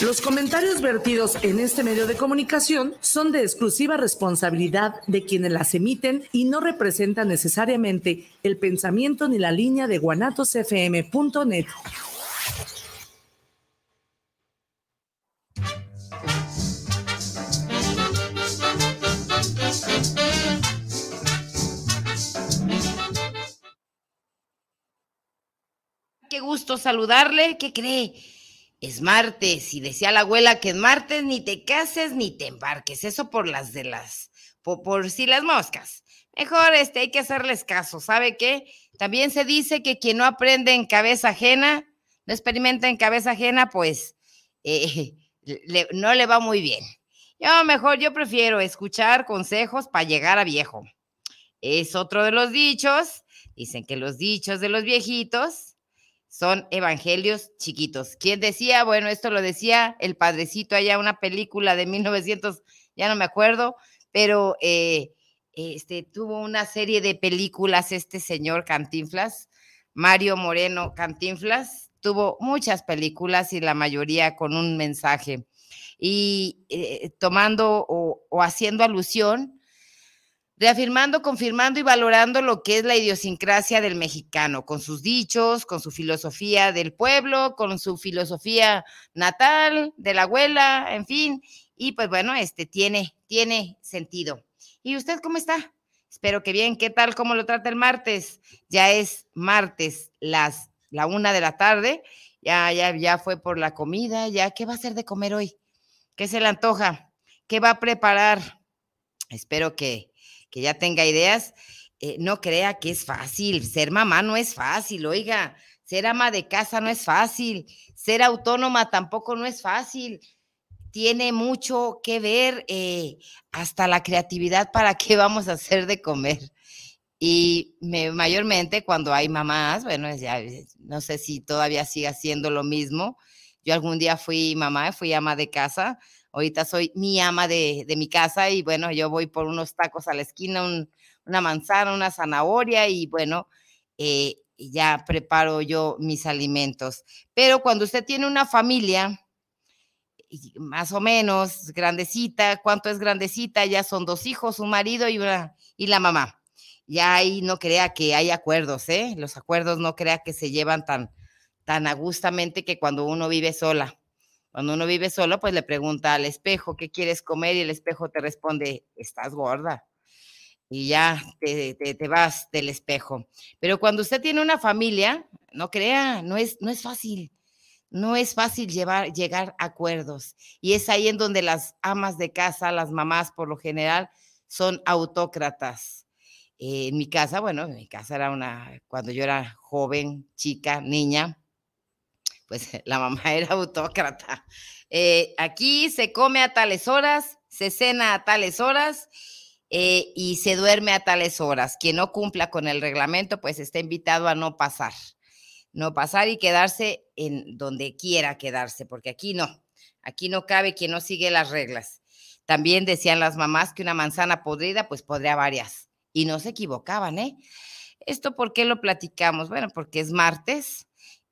Los comentarios vertidos en este medio de comunicación son de exclusiva responsabilidad de quienes las emiten y no representan necesariamente el pensamiento ni la línea de guanatosfm.net. Qué gusto saludarle. ¿Qué cree? Es martes, y decía la abuela que es martes, ni te cases ni te embarques. Eso por las de las, por, si las moscas. Mejor este, hay que hacerles caso. ¿Sabe qué? También se dice que quien no aprende en cabeza ajena, no experimenta en cabeza ajena, pues eh, no le va muy bien. Yo mejor, yo prefiero escuchar consejos para llegar a viejo. Es otro de los dichos. Dicen que los dichos de los viejitos son evangelios chiquitos. ¿Quién decía? Bueno, esto lo decía el padrecito allá, una película de 1900, ya no me acuerdo, pero eh, este, tuvo una serie de películas este señor Cantinflas, Mario Moreno Cantinflas, tuvo muchas películas y la mayoría con un mensaje. Y eh, tomando o, o haciendo alusión reafirmando, confirmando y valorando lo que es la idiosincrasia del mexicano, con sus dichos, con su filosofía del pueblo, con su filosofía natal, de la abuela, en fin. Y pues bueno, este tiene, tiene sentido. ¿Y usted cómo está? Espero que bien. ¿Qué tal? ¿Cómo lo trata el martes? Ya es martes, las, la una de la tarde. Ya, ya, ya fue por la comida. Ya, ¿qué va a hacer de comer hoy? ¿Qué se le antoja? ¿Qué va a preparar? Espero que, que ya tenga ideas, eh, no crea que es fácil. Ser mamá no es fácil, oiga. Ser ama de casa no es fácil. Ser autónoma tampoco no es fácil. Tiene mucho que ver eh, hasta la creatividad para qué vamos a hacer de comer. Y mayormente cuando hay mamás, bueno, ya no sé si todavía sigue siendo lo mismo. Yo algún día fui mamá, fui ama de casa, Ahorita soy mi ama de, mi casa y bueno, yo voy por unos tacos a la esquina, una manzana, una zanahoria y bueno, eh, ya preparo yo mis alimentos. Pero cuando usted tiene una familia, más o menos grandecita, ¿cuánto es grandecita? Ya son dos hijos, un marido y, una, y la mamá. Ya ahí no crea que hay acuerdos, ¿eh? Los acuerdos no crea que se llevan tan, tan agustamente que cuando uno vive sola. Cuando uno vive solo, pues le pregunta al espejo, ¿qué quieres comer? Y el espejo te responde, estás gorda. Y ya te, te, vas del espejo. Pero cuando usted tiene una familia, no crea, no es, no es fácil. No es fácil llevar, llegar a acuerdos. Y es ahí en donde las amas de casa, las mamás por lo general, son autócratas. en mi casa, bueno, en mi casa era una, cuando yo era joven, chica, niña, pues la mamá era autócrata. Eh, aquí se come a tales horas, se cena a tales horas eh, y se duerme a tales horas. Quien no cumpla con el reglamento, pues está invitado a no pasar. No pasar y quedarse en donde quiera quedarse, porque aquí no. Aquí no cabe quien no sigue las reglas. También decían las mamás que una manzana podrida, pues podría varias. Y no se equivocaban, ¿eh? ¿Esto por qué lo platicamos? Bueno, porque es martes,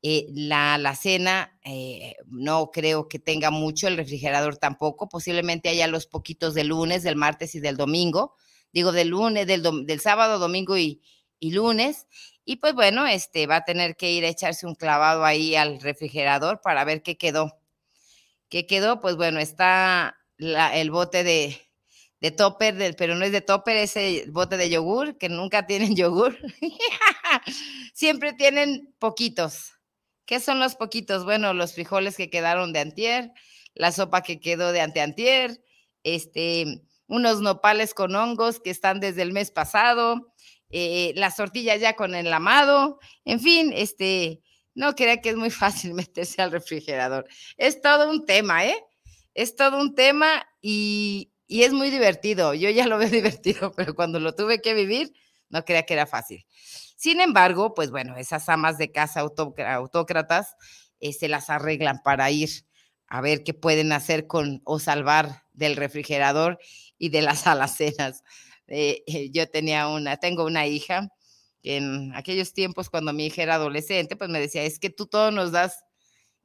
eh, la, la, cena eh, no creo que tenga mucho, el refrigerador tampoco, posiblemente haya los poquitos del lunes, del martes y del domingo, digo del lunes, del, del sábado, domingo y, y, lunes, y pues bueno, este va a tener que ir a echarse un clavado ahí al refrigerador para ver qué quedó. ¿Qué quedó? Pues bueno, está el bote de, de topper, pero no es de topper, ese bote de yogur, que nunca tienen yogur. Siempre tienen poquitos ¿Qué son los poquitos? Bueno, los frijoles que quedaron de antier, la sopa que quedó de anteantier, este, unos nopales con hongos que están desde el mes pasado, eh, las tortillas ya con el amado, en fin, este, no crea que es muy fácil meterse al refrigerador. Es todo un tema, ¿eh? Es todo un tema y, y es muy divertido. Yo ya lo veo divertido, pero cuando lo tuve que vivir, no crea que era fácil. Sin embargo, pues bueno, esas amas de casa autócratas eh, se las arreglan para ir a ver qué pueden hacer con o salvar del refrigerador y de las alacenas. Eh, eh, yo tenía una, tengo una hija que en aquellos tiempos cuando mi hija era adolescente, pues me decía, es que tú todo nos das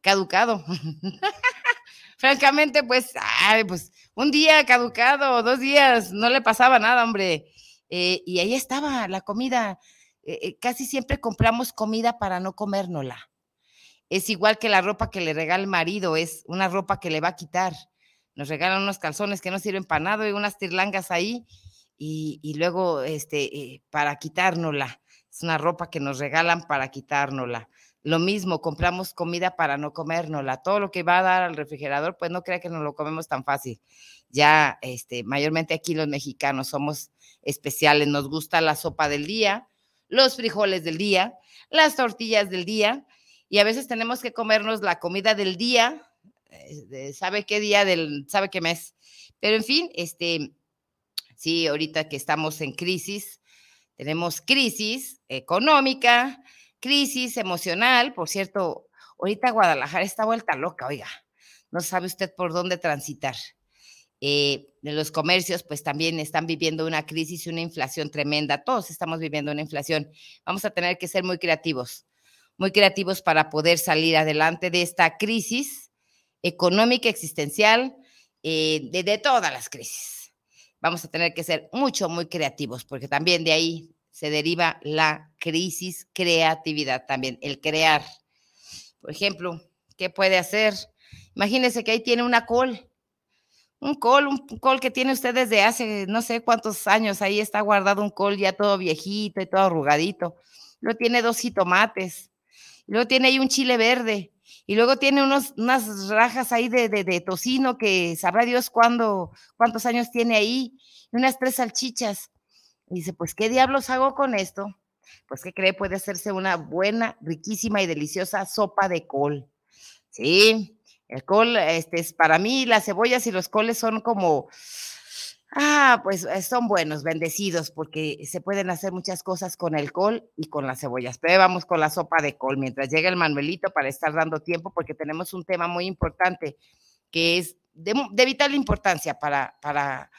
caducado. francamente, pues, pues, un día caducado, dos días, no le pasaba nada, hombre. Eh, y ahí estaba la comida. Eh, eh, casi siempre compramos comida para no comérnosla. Es igual que la ropa que le regala el marido, es una ropa que le va a quitar. Nos regalan unos calzones que no sirven para nada y unas tirlangas ahí y, luego este, para quitárnosla. Es una ropa que nos regalan para quitárnosla. Lo mismo, compramos comida para no comérnosla. Todo lo que va a dar al refrigerador, pues no crea que nos lo comemos tan fácil. Ya, este, mayormente aquí los mexicanos somos especiales. Nos gusta la sopa del día, los frijoles del día, las tortillas del día, y a veces tenemos que comernos la comida del día, eh, sabe qué día del, sabe qué mes. Pero en fin, este, sí, ahorita que estamos en crisis, tenemos crisis económica, crisis emocional, por cierto, ahorita Guadalajara está vuelta loca, oiga, no sabe usted por dónde transitar. Eh, los comercios, pues también están viviendo una crisis y una inflación tremenda. Todos estamos viviendo una inflación. Vamos a tener que ser muy creativos, muy creativos para poder salir adelante de esta crisis económica, existencial, eh, de, de todas las crisis. Vamos a tener que ser mucho, muy creativos, porque también de ahí se deriva la crisis creatividad también, el crear. Por ejemplo, ¿qué puede hacer? Imagínense que ahí tiene una col, un col, un col que tiene usted desde hace no sé cuántos años, ahí está guardado un col ya todo viejito y todo arrugadito. Luego tiene dos jitomates, luego tiene ahí un chile verde, y luego tiene unos, unas rajas ahí de, de, tocino que sabrá Dios cuándo, cuántos años tiene ahí, y unas tres salchichas. Y dice, pues, ¿qué diablos hago con esto? Pues, ¿qué cree? Puede hacerse una buena, riquísima y deliciosa sopa de col. Sí, el col, este es para mí, las cebollas y los coles son como, ah, pues eh, son buenos, bendecidos, porque se pueden hacer muchas cosas con el col y con las cebollas. Pero vamos con la sopa de col mientras llega el Manuelito para estar dando tiempo, porque tenemos un tema muy importante que es de, vital importancia para, para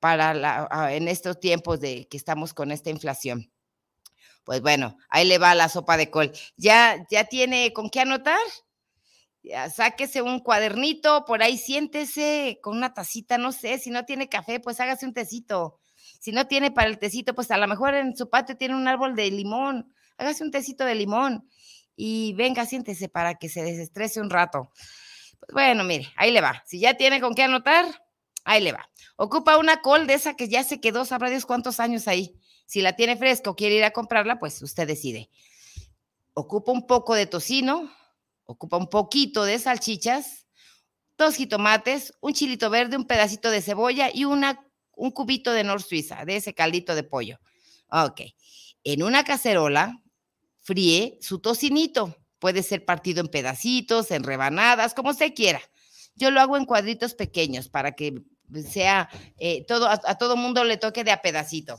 para la, ah, en estos tiempos de que estamos con esta inflación. Pues bueno, ahí le va la sopa de col. ¿Ya, ya tiene con qué anotar? Sáquese un cuadernito, por ahí siéntese con una tacita, no sé, si no tiene café, pues hágase un tecito. Si no tiene para el tecito, pues a lo mejor en su patio tiene un árbol de limón, hágase un tecito de limón y venga, siéntese para que se desestrese un rato. Pues bueno, mire, ahí le va. Si ya tiene con qué anotar, Ahí le va. Ocupa una col de esa que ya se quedó, sabrá Dios cuántos años ahí. Si la tiene fresca o quiere ir a comprarla, pues usted decide. Ocupa un poco de tocino, ocupa un poquito de salchichas, dos jitomates, un chilito verde, un pedacito de cebolla y una, un cubito de nor suiza, de ese caldito de pollo. Ok. En una cacerola, fríe su tocinito. Puede ser partido en pedacitos, en rebanadas, como usted quiera. Yo lo hago en cuadritos pequeños para que sea eh, todo, a, todo mundo le toque de a pedacito.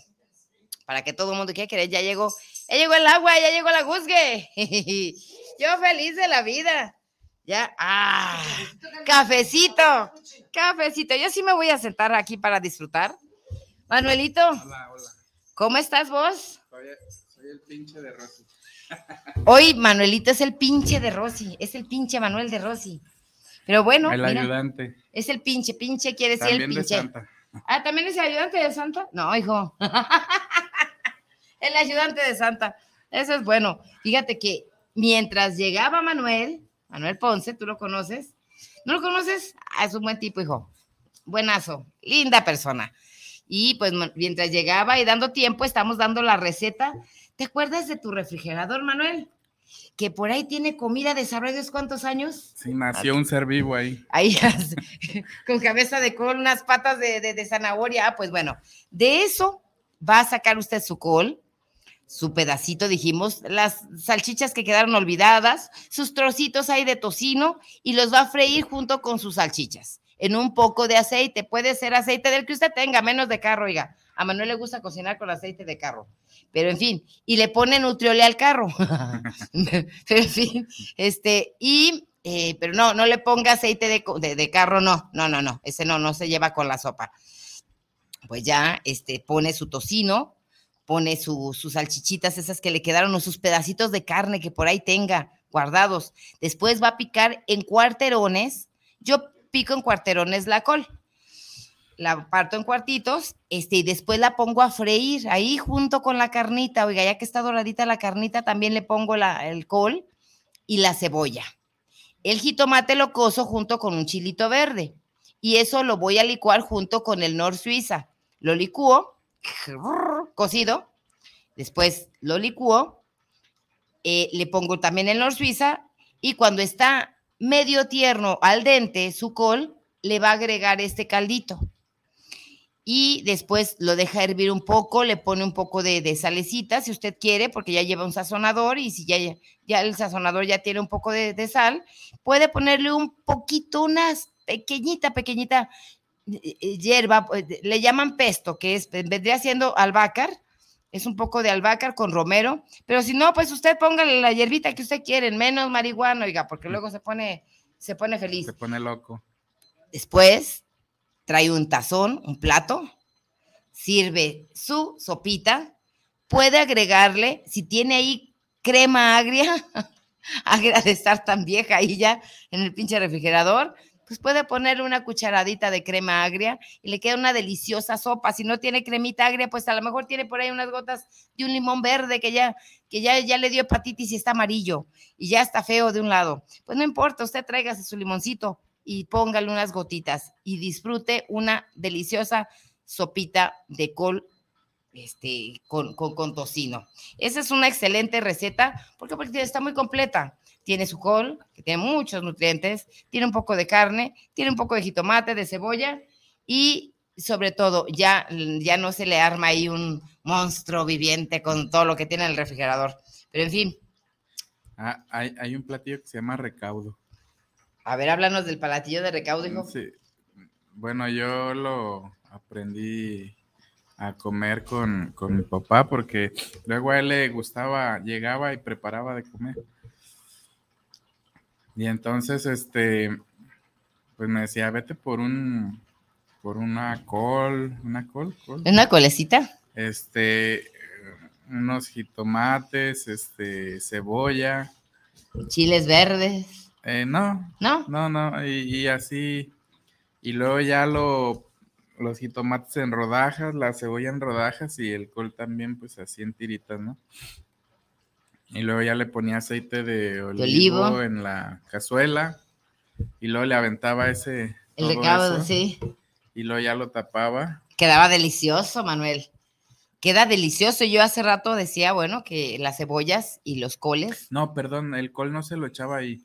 Para que todo el mundo quiera querer, ya llegó, ya llegó el agua, ya llegó la guzgue. Yo feliz de la vida. Ya, ah, cafecito, cafecito. Yo sí me voy a sentar aquí para disfrutar. Manuelito. Hola, hola. ¿Cómo estás vos? Soy, soy el pinche de Rosy. Hoy Manuelito es el pinche de Rosy, es el pinche Manuel de Rosy. Pero bueno. El ayudante. Es el pinche, pinche quiere decir el pinche. De Santa. Ah, ¿también es el ayudante de Santa? No, hijo. el ayudante de Santa. Eso es bueno. Fíjate que mientras llegaba Manuel, Manuel Ponce, ¿tú lo conoces? ¿No lo conoces? Ah, es un buen tipo, hijo. Buenazo, linda persona. Y pues mientras llegaba y dando tiempo, estamos dando la receta. ¿Te acuerdas de tu refrigerador, Manuel? que por ahí tiene comida de sabrá Dios cuántos años. Sí, nació un ser vivo ahí. Ahí, con cabeza de col, unas patas de, de, zanahoria. Ah, pues bueno, de eso va a sacar usted su col, su pedacito, dijimos, las salchichas que quedaron olvidadas, sus trocitos ahí de tocino y los va a freír junto con sus salchichas en un poco de aceite. Puede ser aceite del que usted tenga, menos de carro, oiga. A Manuel le gusta cocinar con aceite de carro. Pero en fin, y le pone nutriole al carro. pero en fin, este, y, eh, pero no, no le ponga aceite de, de, carro, no, no, no, no, ese no, no se lleva con la sopa. Pues ya, este, pone su tocino, pone sus salchichitas, esas que le quedaron, o sus pedacitos de carne que por ahí tenga guardados. Después va a picar en cuarterones. Yo pico en cuarterones la col. La parto en cuartitos, este, y después la pongo a freír ahí junto con la carnita. Oiga, ya que está doradita la carnita, también le pongo la, el col y la cebolla. El jitomate lo cozo junto con un chilito verde. Y eso lo voy a licuar junto con el Nor Suiza. Lo licúo, cocido. Después lo licúo. eh, le pongo también el Nor Suiza. Y cuando está medio tierno al dente su col, le va a agregar este caldito. Y después lo deja hervir un poco, le pone un poco de, de salecita, si usted quiere, porque ya lleva un sazonador y si ya, el sazonador ya tiene un poco de, de sal, puede ponerle un poquito, unas pequeñita, pequeñita hierba, pues, le llaman pesto, que es, vendría siendo albácar, es un poco de albácar con romero, pero si no, pues usted póngale la hierbita que usted quiere, menos marihuana, oiga, porque luego se pone, se pone feliz. Se pone loco. Después trae un tazón, un plato, sirve su sopita, puede agregarle, si tiene ahí crema agria, agria de estar tan vieja ahí ya en el pinche refrigerador, pues puede poner una cucharadita de crema agria y le queda una deliciosa sopa. Si no tiene cremita agria, pues a lo mejor tiene por ahí unas gotas de un limón verde que ya, que ya, ya le dio hepatitis y está amarillo y ya está feo de un lado. Pues no importa, usted tráigase su limoncito y póngale unas gotitas y disfrute una deliciosa sopita de col este, con, con, tocino. Esa es una excelente receta porque, porque está muy completa. Tiene su col, que tiene muchos nutrientes, tiene un poco de carne, tiene un poco de jitomate, de cebolla y sobre todo ya, ya no se le arma ahí un monstruo viviente con todo lo que tiene en el refrigerador. Pero en fin, Ah, hay, hay un platillo que se llama recaudo. a ver, háblanos del palatillo de recaudo, hijo. Sí. Bueno, yo lo aprendí a comer con, con mi papá porque luego a él le gustaba, llegaba y preparaba de comer. Y entonces, este, pues me decía, vete por un, por una col, una col, col. ¿Una colecita? este, unos jitomates, este, cebolla. Chiles verdes, Eh, no, ¿no? no, no, y, y así, y luego ya lo, los jitomates en rodajas, la cebolla en rodajas y el col también, pues así en tiritas, ¿no? Y luego ya le ponía aceite de olivo, olivo. en la cazuela y luego le aventaba ese... El eso, sí. Y luego ya lo tapaba. Quedaba delicioso, Manuel. Queda delicioso. Yo hace rato decía, bueno, que las cebollas y los coles. No, perdón, el col no se lo echaba ahí.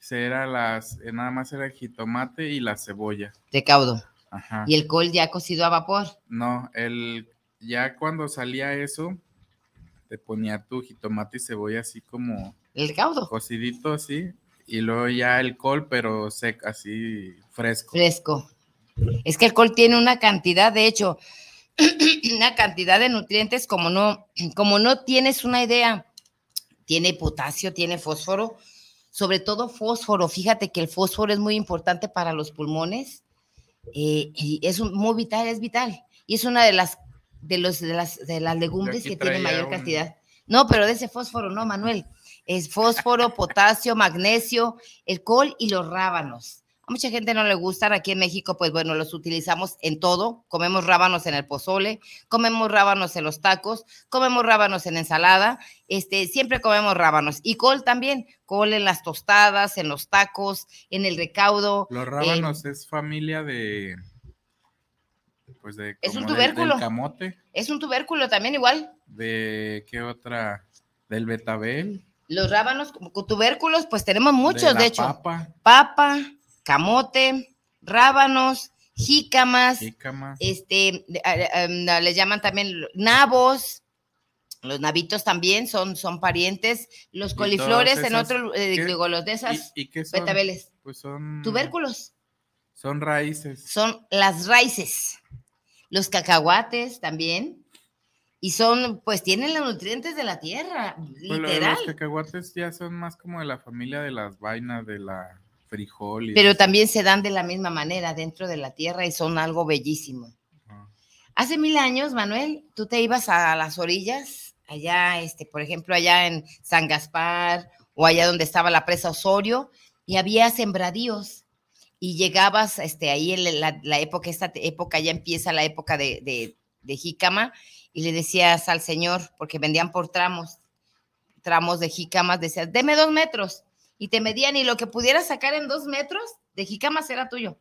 Se era las, eh, nada más era el jitomate y la cebolla. Recaudo. Ajá. Y el col ya cocido a vapor. No, el, ya cuando salía eso, te ponía tu jitomate y cebolla así como El recaudo. cocidito así, y luego ya el col, pero seco, así fresco. Fresco. Es que el col tiene una cantidad, de hecho, una cantidad de nutrientes como no, como no tienes una idea. Tiene potasio, tiene fósforo, sobre todo fósforo. Fíjate que el fósforo es muy importante para los pulmones eh, y es un- muy vital, es vital. Y es una de las de los de las de las legumbres que tiene traía mayor un- cantidad. No, pero de ese fósforo no, Manuel. Es fósforo, potasio, magnesio, el col y los rábanos. A mucha gente no le gustan. Aquí en México, pues bueno, los utilizamos en todo. Comemos rábanos en el pozole, comemos rábanos en los tacos, comemos rábanos en ensalada. Este, siempre comemos rábanos. Y col también. Col en las tostadas, en los tacos, en el recaudo. Los rábanos es familia de, pues de... Es un tubérculo. Del camote, Es un tubérculo también igual. de, ¿qué otra? Del betabel. Los rábanos tubérculos, pues tenemos muchos, la de, hecho. papa, Papa, camote, rábanos, jícamas, jícama. este, em, les llaman también nabos, los navitos también son, son parientes, los coliflores en otro, eh, digo, los de esas ¿Y, y qué son? betabeles, Pues son... tubérculos, Son raíces. son las raíces, los cacahuates también, y son, pues tienen los nutrientes de la tierra, Pues literal. los cacahuates ya son más como de la familia de las vainas, de la frijol. Y pero eso. también se dan de la misma manera dentro de la tierra y son algo bellísimo. Hace mil años, Manuel, tú te ibas a las orillas, allá, este, por ejemplo, allá en San Gaspar o allá donde estaba la presa Osorio, y había sembradíos. Y llegabas este, ahí en la, época, esta época ya empieza la época de, de, de jícama, y le decías al señor, porque vendían por tramos, tramos de jícamas, decías, deme dos metros, y te medían y lo que pudieras sacar en dos metros de jícamas era tuyo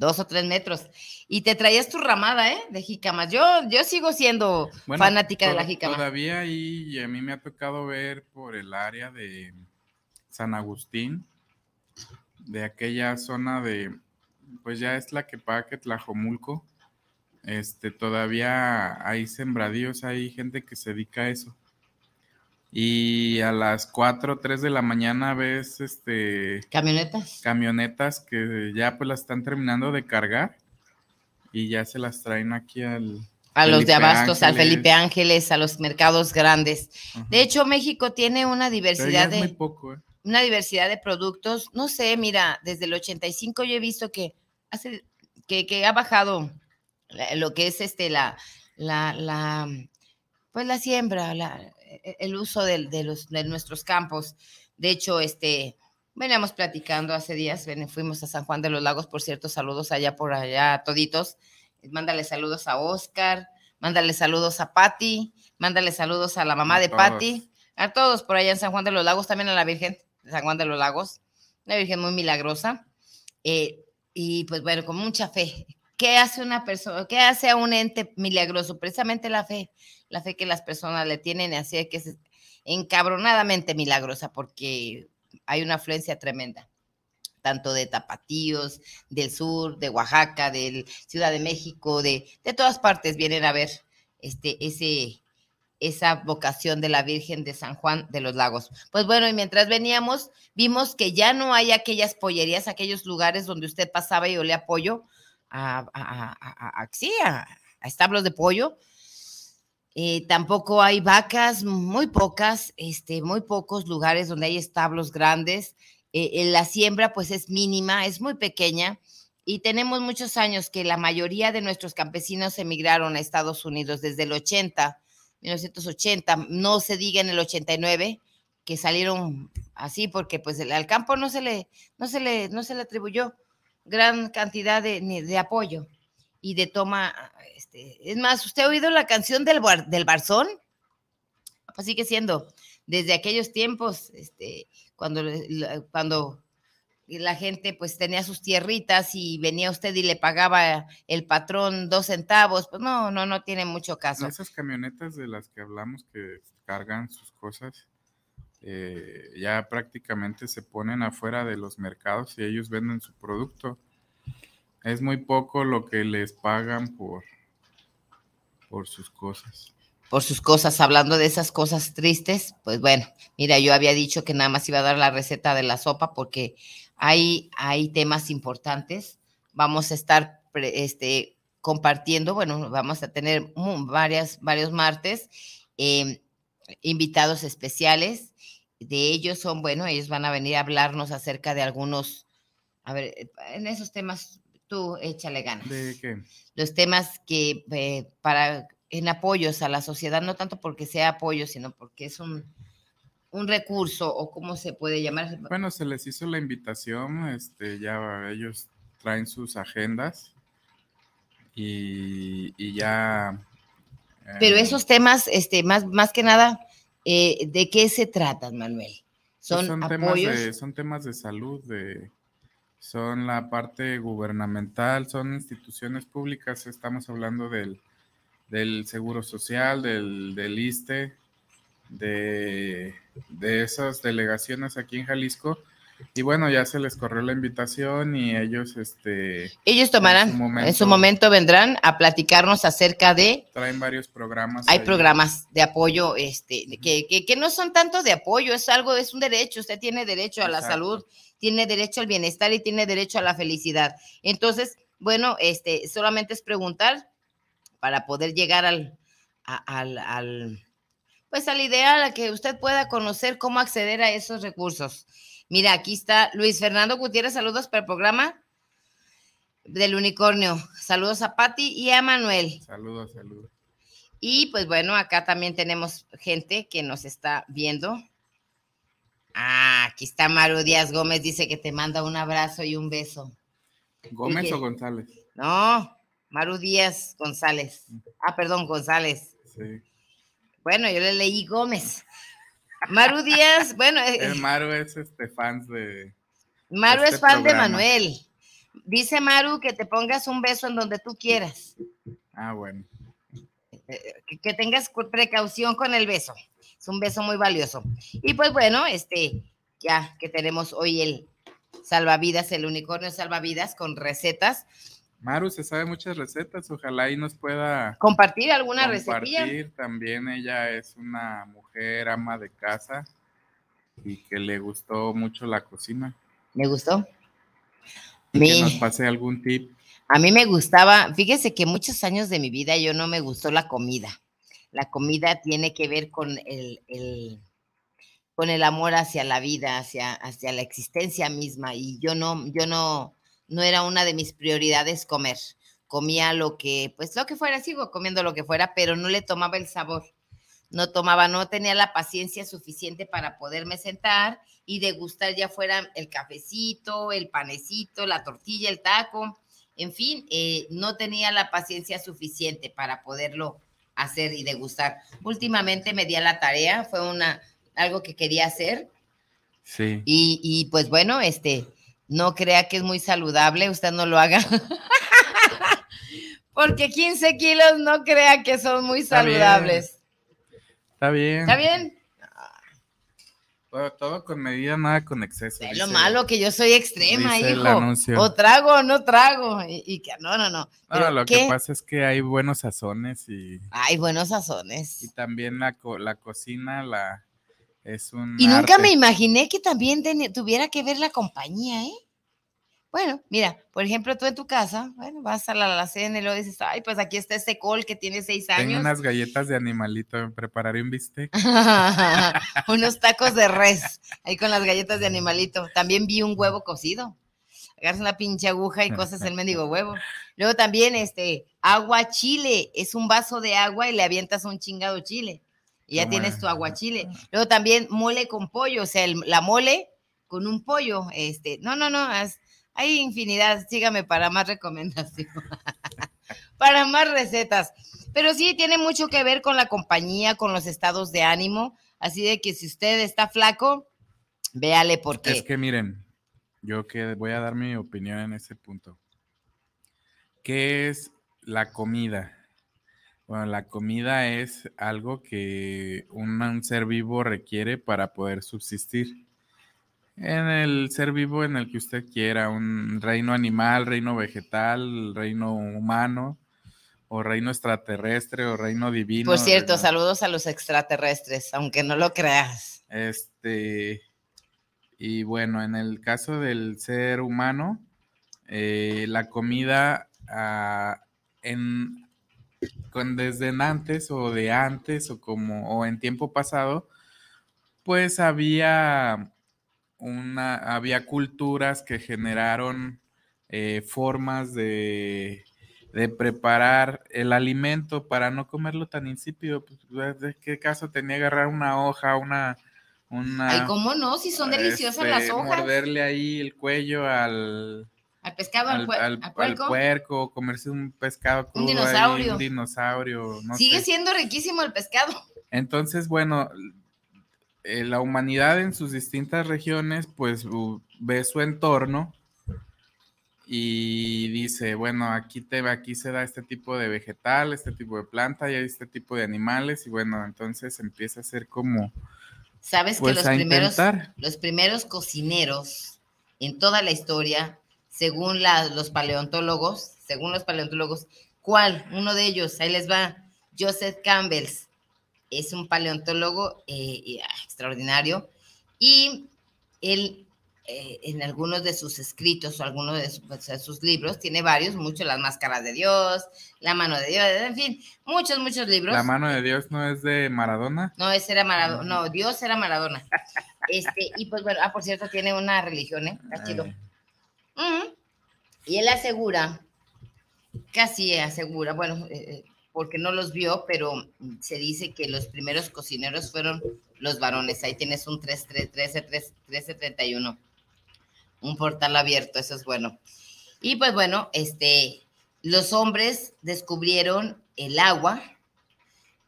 dos o tres metros. Y te traías tu ramada, ¿eh? De jícamas. Yo, yo sigo siendo fanática de la jícama. Todavía ahí, a mí me ha tocado ver por el área de San Agustín, de aquella zona de, pues ya es la que paga que Tlajomulco. Este, todavía hay sembradíos, hay gente que se dedica a eso y a las 4 o 3 de la mañana ves este camionetas camionetas que ya pues las están terminando de cargar y ya se las traen aquí al a los de Abastos, al Felipe Ángeles, a los mercados grandes. De hecho, México tiene una diversidad de ¿eh? Una diversidad de productos. No sé, mira, desde el 85 yo he visto que hace que, que ha bajado lo que es este la la, la pues la siembra, la, e-, el uso de, los, de nuestros campos. De hecho, este, veníamos platicando hace días, fuimos a San Juan de los Lagos, por cierto, saludos allá por allá toditos. Mándale saludos a Oscar, mándale saludos a Patti, mándale saludos a la mamá de Patti, a todos por allá en San Juan de los Lagos, también a la Virgen San Juan de los Lagos, una Virgen muy milagrosa. Eh, y pues bueno, con mucha fe. ¿Qué hace una persona, qué hace a un ente milagroso? Precisamente la fe la fe que las personas le tienen, así que es encabronadamente milagrosa porque hay una afluencia tremenda, tanto de tapatíos, del sur, de Oaxaca, de Ciudad de México, de, de todas partes vienen a ver este, ese, esa vocación de la Virgen de San Juan de los Lagos. Pues bueno, y mientras veníamos, vimos que ya no hay aquellas pollerías, aquellos lugares donde usted pasaba y olía pollo, a, a, a, a establos de pollo, eh, tampoco hay vacas, muy pocas, este, muy pocos lugares donde hay establos grandes. Eh, la siembra pues es mínima, es muy pequeña y tenemos muchos años que la mayoría de nuestros campesinos emigraron a Estados Unidos desde el 80, 1980, no se diga en el 89 que salieron así porque pues al campo no se le no se le no se le atribuyó gran cantidad de, de apoyo y de toma. Este, es más, ¿usted ha oído la canción del, del Barzón? Pues sigue siendo desde aquellos tiempos, este, cuando, cuando la gente pues tenía sus tierritas y venía usted y le pagaba el patrón dos centavos, pues no, no, no tiene mucho caso. Esas camionetas de las que hablamos que cargan sus cosas, eh, ya prácticamente se ponen afuera de los mercados y ellos venden su producto es muy poco lo que les pagan por, por sus cosas. Por sus cosas, hablando de esas cosas tristes, pues bueno, mira, yo había dicho que nada más iba a dar la receta de la sopa porque hay, hay temas importantes. Vamos a estar este, compartiendo, bueno, vamos a tener varias, varios martes, em, invitados especiales. De ellos son, bueno, ellos van a venir a hablarnos acerca de algunos, a ver, en esos temas tú échale ganas. ¿De qué? Los temas que eh, para en apoyos a la sociedad, no tanto porque sea apoyo, sino porque es un, un recurso o cómo se puede llamar. Bueno, se les hizo la invitación, este, ya ellos traen sus agendas y, y ya. Pero eh, esos temas, este, más, más que nada, eh, ¿de qué se tratan, Manuel? Pues son, son apoyos. Temas de, son temas de salud, de, son la parte gubernamental, son instituciones públicas, estamos hablando del, Seguro Social, del, del ISTE, de, de, esas delegaciones aquí en Jalisco. Y bueno, ya se les corrió la invitación y ellos, este... Ellos tomarán, en su momento, vendrán a platicarnos acerca de... Traen varios programas. Hay programas de apoyo, este, que, que, no son tanto de apoyo, es algo, es un derecho, usted tiene derecho a la salud tiene derecho al bienestar y tiene derecho a la felicidad. Entonces, bueno, este, solamente es preguntar para poder llegar al, al, al pues al ideal, a que usted pueda conocer cómo acceder a esos recursos. Mira, aquí está Luis Fernando Gutiérrez, saludos para el programa del unicornio. Saludos a Patti y a Manuel. Saludos, saludos. Y pues bueno, acá también tenemos gente que nos está viendo. Ah, aquí está Maru Díaz Gómez, dice que te manda un abrazo y un beso. ¿Gómez Dije, o González? No, Maru Díaz González. Ah, perdón, González. Sí. Bueno, yo le leí Gómez. Maru Díaz, bueno, eh, El Maru es este fans de. Maru este es fan de. Manuel. Dice Maru que te pongas un beso en donde tú quieras. Ah, bueno. eh, que, que tengas precaución con el beso. Es un beso muy valioso. Y pues bueno, este, ya que tenemos hoy el salvavidas, el unicornio salvavidas con recetas, Maru se sabe muchas recetas, ojalá ahí nos pueda compartir alguna recetilla. compartir. También ella es una mujer ama de casa y que le gustó mucho la cocina. ¿Me gustó? Y Mi- Que nos pase algún tip. A mí me gustaba, fíjese que muchos años de mi vida yo no me gustó la comida. La comida tiene que ver con el, el- con el amor hacia la vida, hacia, hacia la existencia misma. Y yo no, yo no, no era una de mis prioridades comer. Comía lo que, pues lo que fuera, sigo comiendo lo que fuera, pero no le tomaba el sabor. No tomaba, no tenía la paciencia suficiente para poderme sentar y degustar ya fuera el cafecito, el panecito, la tortilla, el taco en fin, eh, no tenía la paciencia suficiente para poderlo hacer y degustar. Últimamente me di a la tarea, fue una, algo que quería hacer Sí. y, y, pues bueno, este, no crea que es muy saludable, usted no lo haga. Porque 15 kilos no crea que son muy Está bien. saludables. Está bien. ¿Está bien? Todo, todo con medida, nada con exceso. Es lo malo que yo soy extrema, hijo. O trago o no trago. Y, y que no, no, no. No, Pero lo ¿qué? que pasa es que hay buenos sazones y, Ay, buenos sazones. y también la, co- la cocina la es un Y nunca me imaginé que también tuviera que ver la compañía, ¿eh? Bueno, mira, por ejemplo, tú en tu casa, bueno, vas a la alacena y luego dices, ay, pues aquí está este col que tiene seis Tengo años. unas galletas de animalito, prepararé un bistec. Unos tacos de res, ahí con las galletas de animalito. También vi un huevo cocido. Agarras una pinche aguja y cosas el mendigo huevo. Luego también, este, agua chile. Es un vaso de agua y le avientas un chingado chile. Y ya ¿Cómo tienes es? tu agua chile. Luego también mole con pollo, o sea, el- la mole con un pollo. Este, no, no, no, hay infinidad. Sígame para más recomendaciones. para más recetas. Pero sí, tiene mucho que ver con la compañía, con los estados de ánimo. Así de que si usted está flaco, véale porque Es que miren, yo que voy a dar mi opinión en ese punto. ¿Qué es la comida? Bueno, la comida es algo que un, un ser vivo requiere para poder subsistir. En el ser vivo en el que usted quiera, un reino animal, reino vegetal, reino humano, o reino extraterrestre, o reino divino. Por cierto, reino- saludos a los extraterrestres, aunque no lo creas. Este, y bueno, en el caso del ser humano, eh, la comida ah, en, con, desde en antes o de antes o como o en tiempo pasado, pues había una, había culturas que generaron eh, formas de, de preparar el alimento para no comerlo tan insípido. Pues, ¿De qué caso tenía que agarrar una hoja, una, una Ay, ¿cómo no? Si son deliciosas las este, hojas. Morderle ahí el cuello al, Al pescado, al, al, al- puerco. comerse un pescado crudo, dinosaurio. un dinosaurio, no Sigue sé. siendo riquísimo el pescado. Entonces, bueno, eh, la humanidad en sus distintas regiones, pues ve su entorno y dice, bueno, aquí te aquí se da este tipo de vegetal, este tipo de planta y hay este tipo de animales y bueno, entonces empieza a ser como Sabes pues que los a primeros, los primeros cocineros en toda la historia, según la- los paleontólogos, según los paleontólogos, ¿cuál? Uno de ellos, ahí les va, Joseph Campbell, es un paleontólogo eh, ah, extraordinario y él eh, en algunos de sus escritos o algunos de sus, pues, de sus libros, tiene varios, muchos, Las Máscaras de Dios, La Mano de Dios, en fin, muchos, muchos libros. La mano de Dios no es de Maradona. No, ese era Maradona. No, Dios era Maradona. Este, y pues bueno, ah, por cierto, tiene una religión, ¿eh? Está chido. Y él asegura, casi asegura, bueno, eh, eh, porque no los vio, pero se dice que los primeros cocineros fueron los varones. Ahí tienes un 13, 13, 13, 1331. Un portal abierto, eso es bueno. Y pues bueno, este, los hombres descubrieron el agua,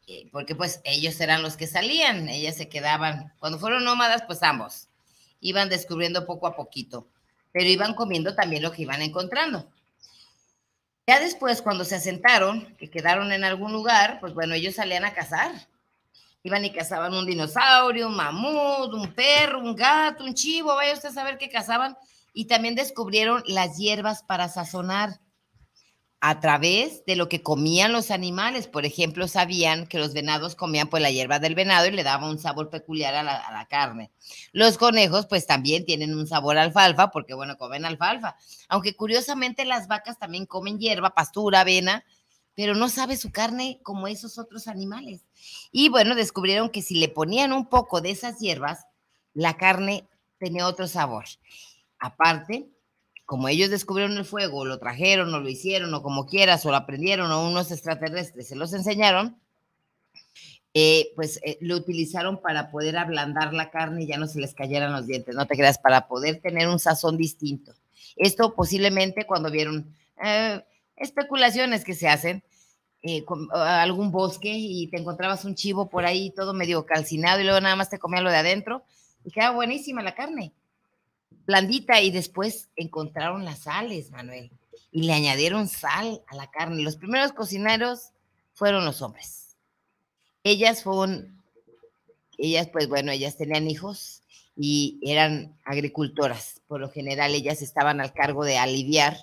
eh, porque pues ellos eran los que salían, ellas se quedaban, cuando fueron nómadas, pues ambos iban descubriendo poco a poquito, pero iban comiendo también lo que iban encontrando. Ya después, cuando se asentaron, que quedaron en algún lugar, pues bueno, ellos salían a cazar. Iban y cazaban un dinosaurio, un mamut, un perro, un gato, un chivo, vaya usted a saber qué cazaban. Y también descubrieron las hierbas para sazonar a través de lo que comían los animales. Por ejemplo, sabían que los venados comían pues la hierba del venado y le daba un sabor peculiar a la, carne. Los conejos pues también tienen un sabor alfalfa porque bueno, comen alfalfa. Aunque curiosamente las vacas también comen hierba, pastura, avena, pero no sabe su carne como esos otros animales. Y bueno, descubrieron que si le ponían un poco de esas hierbas, la carne tenía otro sabor. Aparte, como ellos descubrieron el fuego, lo trajeron o lo hicieron o como quieras, o lo aprendieron o unos extraterrestres se los enseñaron, eh, pues eh, lo utilizaron para poder ablandar la carne y ya no se les cayeran los dientes, no te creas, para poder tener un sazón distinto. Esto posiblemente cuando vieron eh, especulaciones que se hacen, con, algún bosque y te encontrabas un chivo por ahí todo medio calcinado y luego nada más te comía lo de adentro y quedaba buenísima la carne blandita y después encontraron las sales, Manuel, y le añadieron sal a la carne. Los primeros cocineros fueron los hombres. Ellas fueron, ellas pues bueno, ellas tenían hijos y eran agricultoras. Por lo general ellas estaban al cargo de aliviar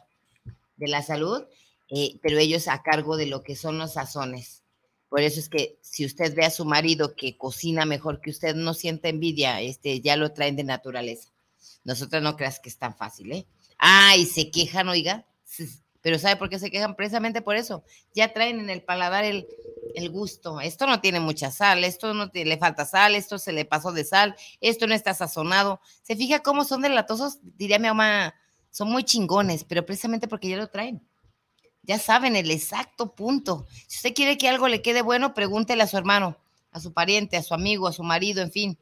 de la salud, eh, pero ellos a cargo de lo que son los sazones. Por eso es que si usted ve a su marido que cocina mejor que usted, no sienta envidia, este, ya lo traen de naturaleza. Nosotros no creas que es tan fácil, ¿eh? Ah, y se quejan, oiga. Pero ¿sabe por qué se quejan? Precisamente por eso. Ya traen en el paladar el, gusto. Esto no tiene mucha sal, esto no le falta sal, esto se le pasó de sal, esto no está sazonado. ¿Se fija cómo son delatosos? Diría mi mamá, son muy chingones, pero precisamente porque ya lo traen. Ya saben el exacto punto. Si usted quiere que algo le quede bueno, pregúntele a su hermano, a su pariente, a su amigo, a su marido, en fin.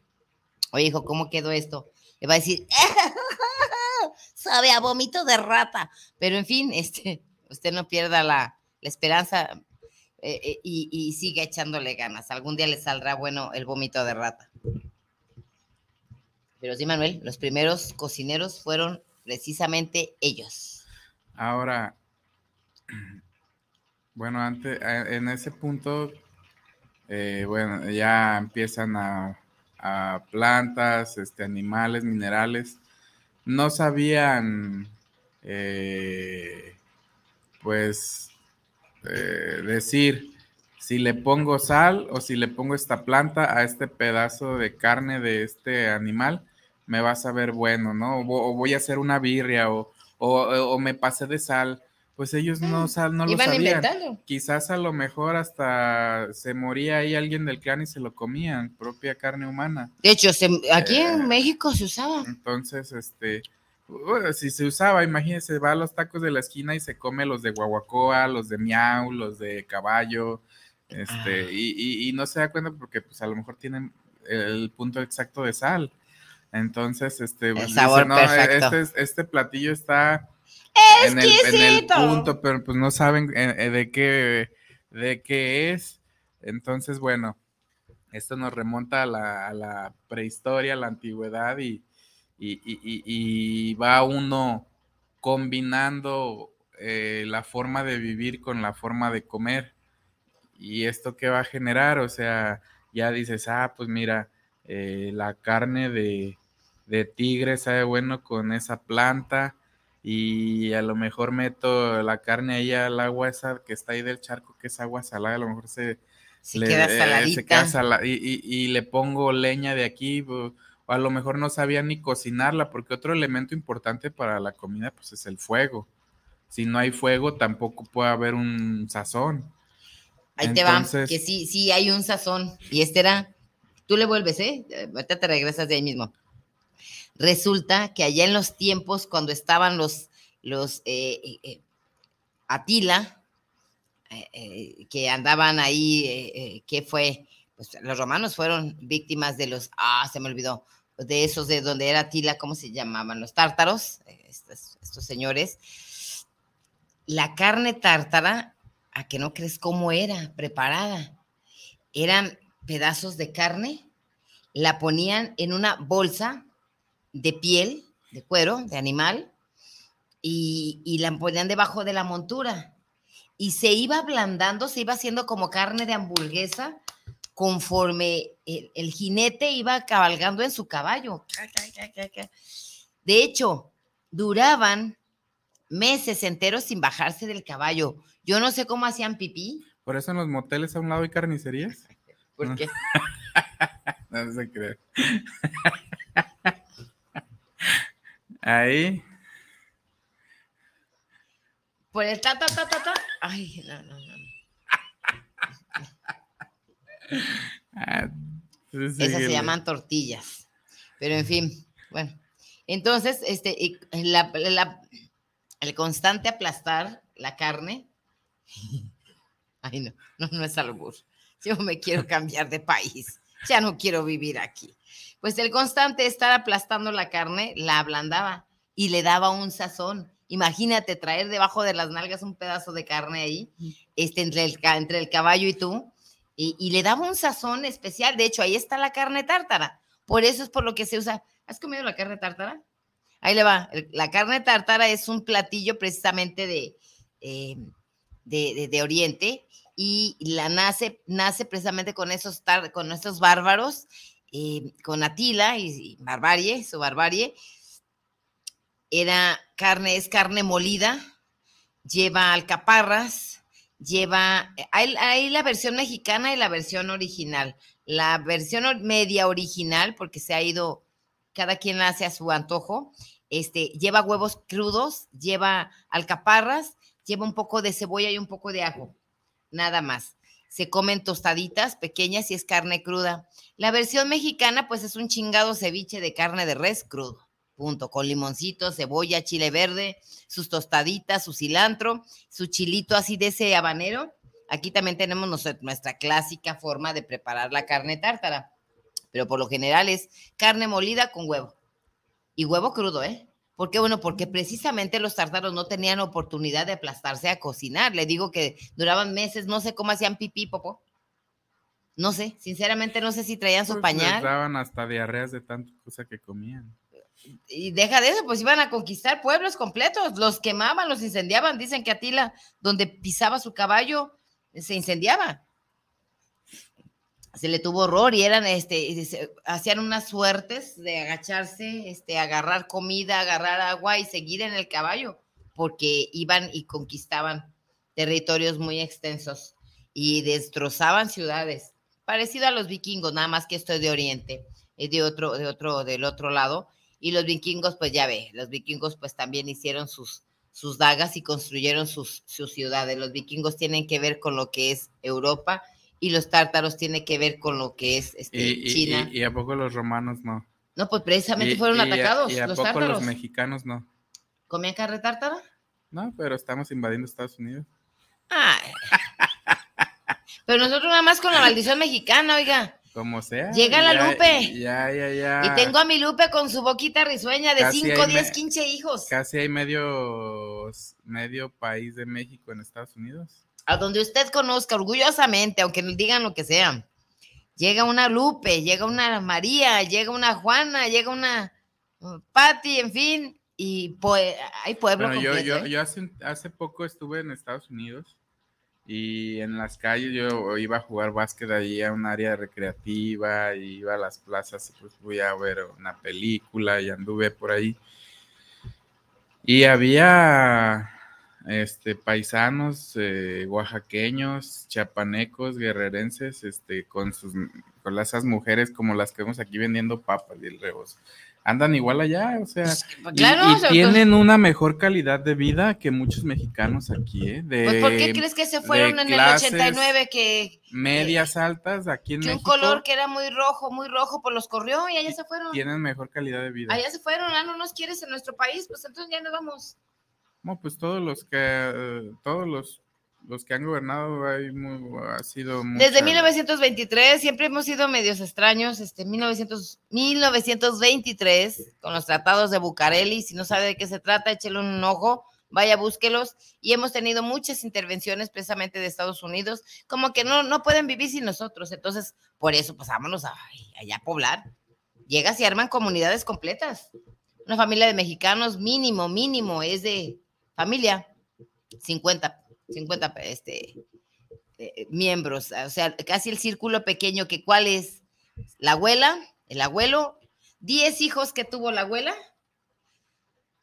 Oye, hijo, ¿cómo quedó esto? Le va a decir, sabe a vómito de rata. Pero en fin, este, usted no pierda la, esperanza eh, eh, y, y siga echándole ganas. Algún día le saldrá bueno el vómito de rata. Pero sí, Manuel, los primeros cocineros fueron precisamente ellos. Ahora, bueno, antes, eh, en ese punto, bueno, ya empiezan a a plantas, este, animales, minerales, no sabían, eh, pues, eh, decir si le pongo sal o si le pongo esta planta a este pedazo de carne de este animal, me va a saber bueno, ¿no? O, voy a hacer una birria o, o me pasé de sal pues ellos no, mm, no lo sabían. Quizás a lo mejor hasta se moría ahí alguien del clan y se lo comían, propia carne humana. De hecho, aquí en eh, México se usaba. Entonces, este, si se usaba, imagínense, va a los tacos de la esquina y se come los de guaguacoa, los de miau, los de caballo, este, ah. y, no se da cuenta porque pues a lo mejor tienen el punto exacto de sal. Entonces, este, pues, este, este platillo está en el, punto, pero pues no saben eh, eh, de qué, de qué es. Entonces, bueno, esto nos remonta a la, prehistoria, a la antigüedad y, y, va uno combinando eh, la forma de vivir con la forma de comer. ¿Y esto qué va a generar? O sea, ya dices, ah, pues mira, la carne de, de tigre sabe bueno con esa planta y a lo mejor meto la carne ahí al agua esa que está ahí del charco, que es agua salada, a lo mejor se, queda eh, saladita. y, le pongo leña de aquí, o a lo mejor no sabía ni cocinarla, porque otro elemento importante para la comida pues es el fuego. Si no hay fuego, tampoco puede haber un sazón. Ahí te va, que sí, sí hay un sazón. Y este era, tú le vuelves, ¿eh? Ahorita te regresas de ahí mismo. Resulta que allá en los tiempos, cuando estaban los, los eh, eh, eh, Atila, que andaban ahí, ¿qué fue? Pues los romanos fueron víctimas de los, ah, se me olvidó, de esos de donde era Atila, ¿cómo se llamaban? Los tártaros, estos, señores. la carne tártara, a que no crees cómo era preparada. Eran pedazos de carne, la ponían en una bolsa de piel, de cuero, de animal, y, y la ponían debajo de la montura. Y se iba ablandando, se iba haciendo como carne de hamburguesa conforme el, el jinete iba cabalgando en su caballo. De hecho, duraban meses enteros sin bajarse del caballo. Yo no sé cómo hacían pipí. Por eso en los moteles a un lado hay carnicerías. ¿Por No. qué? No se cree. Ahí. Por el ta, ta, ta, ta, ta. Ay, no, no, no. ah, Esas se llaman tortillas. Pero en fin, bueno. Entonces, este, y la- la- el constante aplastar la carne. Ay, no, no, no es albur. Yo me quiero cambiar de país. Ya no quiero vivir aquí. Pues el constante estar aplastando la carne la ablandaba y le daba un sazón. Imagínate traer debajo de las nalgas un pedazo de carne ahí, este, entre, el, entre el caballo y tú, y, y le daba un sazón especial. De hecho, ahí está la carne tártara. Por eso es por lo que se usa. ¿Has comido la carne tártara? Ahí le va. La carne tártara es un platillo precisamente de, eh, de, de- de Oriente y la nace, nace precisamente con esos, tar- con esos bárbaros, eh, con Atila y, barbarie, su barbarie. Era carne, es carne molida, lleva alcaparras, lleva, hay, hay la versión mexicana y la versión original. La versión media original, porque se ha ido, cada quien hace a su antojo, este, lleva huevos crudos, lleva alcaparras, lleva un poco de cebolla y un poco de ajo, nada más. Se comen tostaditas pequeñas y es carne cruda. La versión mexicana, pues es un chingado ceviche de carne de res crudo, punto, con limoncito, cebolla, chile verde, sus tostaditas, su cilantro, su chilito así de ese habanero. Aquí también tenemos nuestra clásica forma de preparar la carne tártara, pero por lo general es carne molida con huevo. Y huevo crudo, ¿eh? ¿Por qué? Bueno, porque precisamente los tártaros no tenían oportunidad de aplastarse a cocinar. Le digo que duraban meses, no sé cómo hacían pipí, popó. No sé, sinceramente no sé si traían su Pues pañal. daban hasta diarreas de tanta cosa que comían. Y deja de eso, pues iban a conquistar pueblos completos, los quemaban, los incendiaban. Dicen que Atila, donde pisaba su caballo, se incendiaba. Se le tuvo horror y eran, este, hacían unas suertes de agacharse, este, agarrar comida, agarrar agua y seguir en el caballo, porque iban y conquistaban territorios muy extensos y destrozaban ciudades, parecido a los vikingos, nada más que esto es de Oriente, es de otro, de otro, del otro lado. Y los vikingos, pues ya ve, los vikingos pues también hicieron sus, sus dagas y construyeron sus, sus ciudades. Los vikingos tienen que ver con lo que es Europa y los tártaros tienen que ver con lo que es este, Y, y- China. y- y a poco los romanos no. no, pues precisamente fueron atacados Y a, los poco tártaros. los mexicanos no. ¿Comían carne tártara? No, pero estamos invadiendo Estados Unidos. Ay. Pero nosotros nada más con la maldición mexicana, oiga. Como sea. Llega la ya- Lupe. Ya, ya, ya. Y tengo a mi Lupe con su boquita risueña de Casi 5, ahí 10, me- 15 hijos. Casi hay medio, medio país de México en Estados Unidos. A donde usted conozca orgullosamente, aunque digan lo que sea. Llega una Lupe, llega una María, llega una Juana, llega una uh, Patti, en fin, y pue- hay pueblo Bueno, yo, yo, ¿eh? yo hace, hace poco estuve en Estados Unidos y en las calles yo iba a jugar básquet allí a un área recreativa y iba a las plazas y pues fui a ver una película y anduve por ahí. Y había este, paisanos eh, oaxaqueños, chiapanecos, guerrerenses, este, con sus con esas mujeres como las que vemos aquí vendiendo papas y el rebozo. Andan igual allá, o sea, Claro, y, o sea, tienen una mejor calidad de vida que muchos mexicanos aquí, ¿eh? De pues ¿por qué crees que se fueron en el 89 que, medias altas aquí en que un color que era muy rojo, muy rojo, pues los corrió y allá se fueron? tienen mejor calidad de vida. Allá se fueron, ah, no nos quieres en nuestro país, pues entonces ya nos vamos. No, pues todos los que eh, todos los los que han gobernado hay muy- ha sido Desde mucha- 1923 siempre hemos sido medios extraños, este 1900, 1923 con los tratados de Bucareli, si no sabe de qué se trata, échele un ojo, vaya, búsquelos. Y hemos tenido muchas intervenciones precisamente de Estados Unidos, como que no, no pueden vivir sin nosotros. Entonces, por eso, pues vámonos allá a poblar. Llegas y arman comunidades completas. Una familia de mexicanos mínimo, mínimo, es de familia, 50, 50 este, eh, miembros, o sea, casi el círculo pequeño que cuál es la abuela, el abuelo, 10 hijos que tuvo la abuela,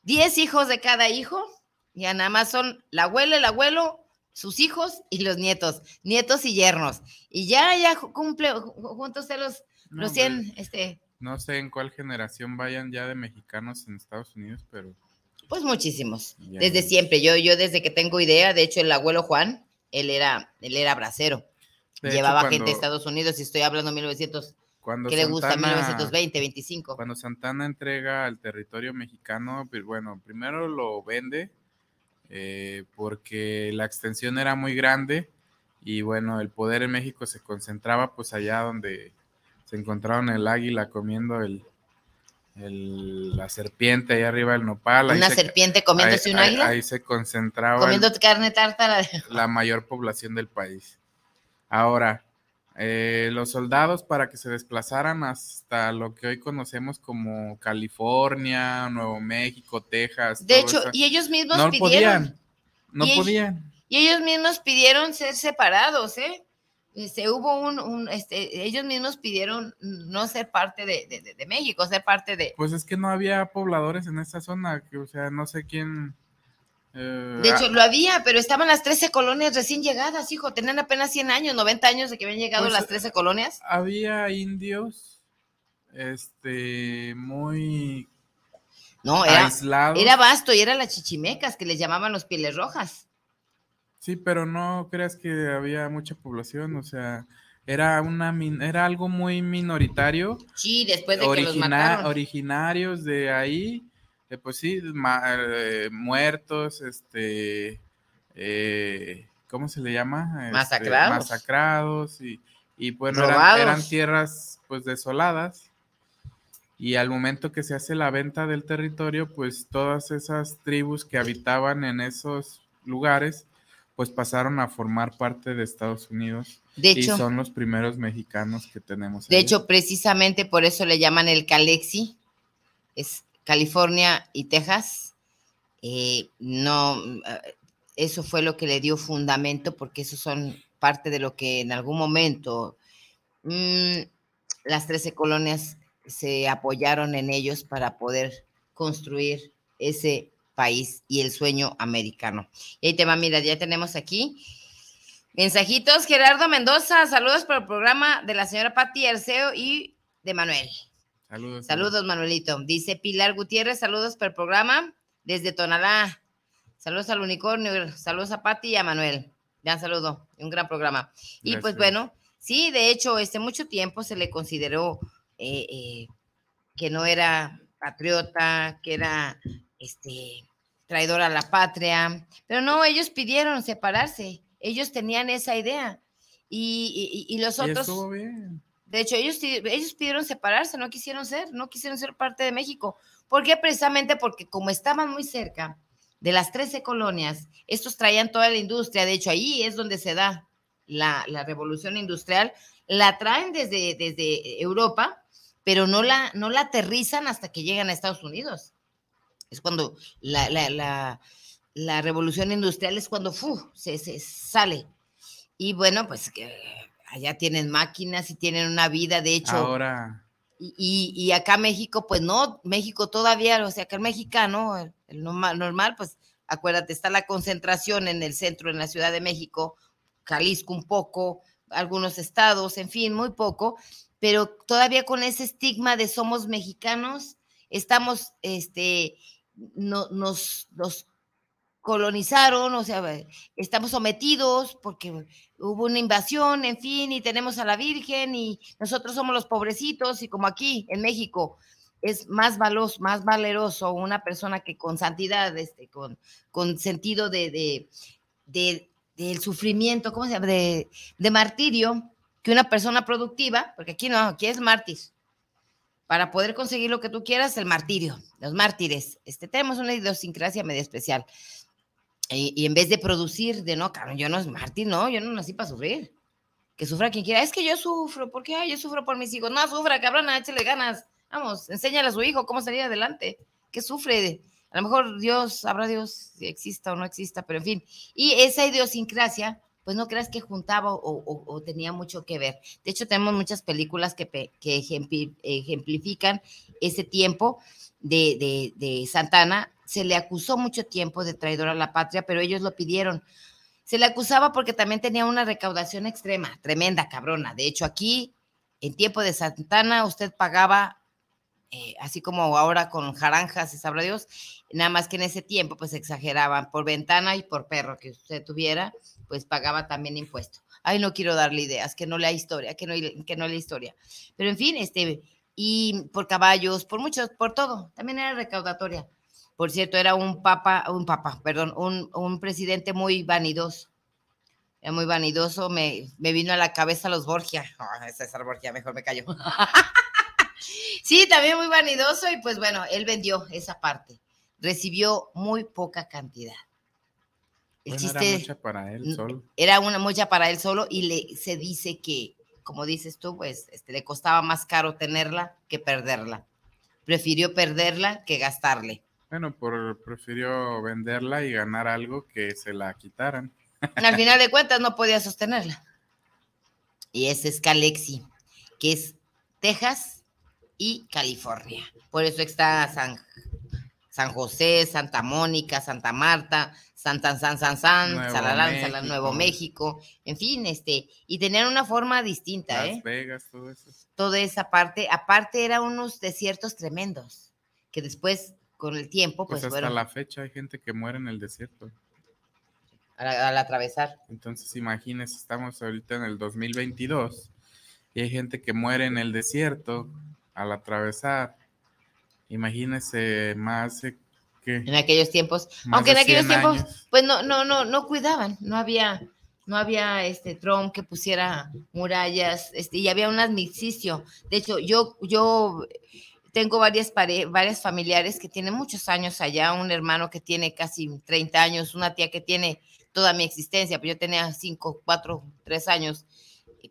10 hijos de cada hijo, ya nada más son la abuela, el abuelo, sus hijos y los nietos, nietos y yernos. Y ya, ya cumple juntos de los, los 100, este... No sé en cuál generación vayan ya de mexicanos en Estados Unidos, pero... Pues muchísimos, desde siempre. Yo, yo desde que tengo idea, de hecho el abuelo Juan, él era, él era bracero. Llevaba gente de Estados Unidos y estoy hablando de 1900 cuando ¿Qué le gusta? 1920, 25. Cuando Santana entrega al territorio mexicano, pues bueno, primero lo vende eh, porque la extensión era muy grande y bueno, el poder en México se concentraba pues allá donde se encontraron el águila comiendo el, la serpiente ahí arriba del nopal. Una serpiente comiéndose un águila. Ahí, se concentraba. Comiendo carne tártara. La mayor población del país. Ahora, eh, los soldados para que se desplazaran hasta lo que hoy conocemos como California, Nuevo México, Texas. De hecho, y ellos mismos no pidieron. Podían, no podían. Y ellos mismos pidieron ser separados, ¿eh? Este, hubo un, este, ellos mismos pidieron no ser parte de, de, México, ser parte de... Pues es que no había pobladores en esa zona, que, o sea, no sé quién eh, de hecho, ah. lo había, pero estaban las 13 colonias recién llegadas, hijo. Tenían apenas 100 años, 90 años de que habían llegado pues, las 13 colonias. Había indios, este, muy no, era, aislados. Era vasto y eran las chichimecas que les llamaban los pieles rojas. Sí, pero no creas que había mucha población, o sea, era una era algo muy minoritario. Sí, después de que los mataron. Originarios de ahí eh, pues sí, eh, muertos, este, eh, ¿cómo se le llama? Este, masacrados. Masacrados y, y bueno, eran, tierras pues desoladas. Y al momento que se hace la venta del territorio, pues todas esas tribus que habitaban en esos lugares, pues pasaron a formar parte de Estados Unidos. De hecho, y son los primeros mexicanos que tenemos. De hecho, precisamente por eso le llaman el Calexi. Es California y Texas, eh, no, eh, eso fue lo que le dio fundamento, porque eso son parte de lo que en algún momento mm, las 13 colonias se apoyaron en ellos para poder construir ese país y el sueño americano. Y ahí te va, mira, ya tenemos aquí mensajitos. Gerardo Mendoza, saludos por el programa de la señora Patti Arceo y de Manuel. Saludos. Saludos, Manuelito. Dice Pilar Gutiérrez, saludos por el programa desde Tonalá. Saludos al unicornio, saludos a Pati y a Manuel. Ya saludo, un gran programa. Y pues bueno, sí, de hecho, este mucho tiempo se le consideró eh, eh, que no era patriota, que era este traidor a la patria, pero no, ellos pidieron separarse, ellos tenían esa idea y, y, los otros... bien. De hecho, ellos, ellos pidieron separarse, no quisieron ser, no quisieron ser parte de México. ¿Por qué? Precisamente porque como estaban muy cerca de las 13 colonias, estos traían toda la industria, de hecho ahí es donde se da la, revolución industrial, la traen desde, desde Europa, pero no la, no la aterrizan hasta que llegan a Estados Unidos. Es cuando la, la, revolución industrial es cuando se, se, sale. Y bueno, pues allá tienen máquinas y tienen una vida, de hecho. Ahora. Y, y, acá México, pues no, México todavía, o sea, que el mexicano, el, normal, normal, pues acuérdate, está la concentración en el centro, en la Ciudad de México, Jalisco un poco, algunos estados, en fin, muy poco, pero todavía con ese estigma de somos mexicanos, estamos, este, no, nos, nos colonizaron, o sea, estamos sometidos porque hubo una invasión, en fin, y tenemos a la Virgen y nosotros somos los pobrecitos y como aquí en México es más valos, más valeroso una persona que con santidad, este, con, con sentido de, de, de del sufrimiento, ¿cómo se llama? De, de martirio, que una persona productiva, porque aquí no, aquí es mártir. Para poder conseguir lo que tú quieras, el martirio, los mártires. Este, tenemos una idiosincrasia medio especial. Y, en vez de producir, de no, cabrón, yo no, Martín, no, yo no nací para sufrir. Que sufra quien quiera. Es que yo sufro, porque yo sufro por mis hijos. No, sufra, cabrón, échale ganas. Vamos, enséñale a su hijo cómo salir adelante. ¿Qué sufre? A lo mejor Dios, habrá Dios si exista o no exista, pero en fin. Y esa idiosincrasia, pues no creas que juntaba o, tenía mucho que ver. De hecho, tenemos muchas películas que, que ejemplifican ese tiempo de, de Santana se le acusó mucho tiempo de traidor a la patria, pero ellos lo pidieron. Se le acusaba porque también tenía una recaudación extrema, tremenda, cabrona. De hecho, aquí, en tiempo de Santana, usted pagaba, eh, así como ahora con jaranjas, y sabrá Dios, nada más que en ese tiempo, pues exageraban por ventana y por perro que usted tuviera, pues pagaba también impuesto. Ay, no quiero darle ideas, que no lea historia, que no, que no lea historia. Pero en fin, este, y por caballos, por muchos, por todo, también era recaudatoria. Por cierto, era un papa, un papa, perdón, un, presidente muy vanidoso. Era muy vanidoso, me, vino a la cabeza los Borgia. César Borgia, mejor me callo. sí, también muy vanidoso y pues bueno, él vendió esa parte. Recibió muy poca cantidad. El chiste, era mucha para él solo. Era una mucha para él solo y le, se dice que, como dices tú, pues este, le costaba más caro tenerla que perderla. Prefirió perderla que gastarle. Bueno, por, prefirió venderla y ganar algo que se la quitaran. Al final de cuentas no podía sostenerla. Y ese es Calexi, que es Texas y California. Por eso está San, San José, Santa Mónica, Santa Marta, Santa San San San, Nuevo Salalán, México. Nuevo México, en fin, este, y tenían una forma distinta, Las ¿eh? Vegas, todo eso. Toda esa parte, aparte eran unos desiertos tremendos, que después con el tiempo, pues, pues hasta la fecha hay gente que muere en el desierto. Al, atravesar. Entonces, imagínense, estamos ahorita en el 2022 y hay gente que muere en el desierto al atravesar. Imagínense más que en aquellos tiempos, aunque en aquellos tiempos, pues no, no, no, no cuidaban, no había, no había este Trump que pusiera murallas, este, y había un armisticio. De hecho, yo, yo tengo varias, varias familiares que tienen muchos años allá, un hermano que tiene casi 30 años, una tía que tiene toda mi existencia, pero yo tenía 5, 4, 3 años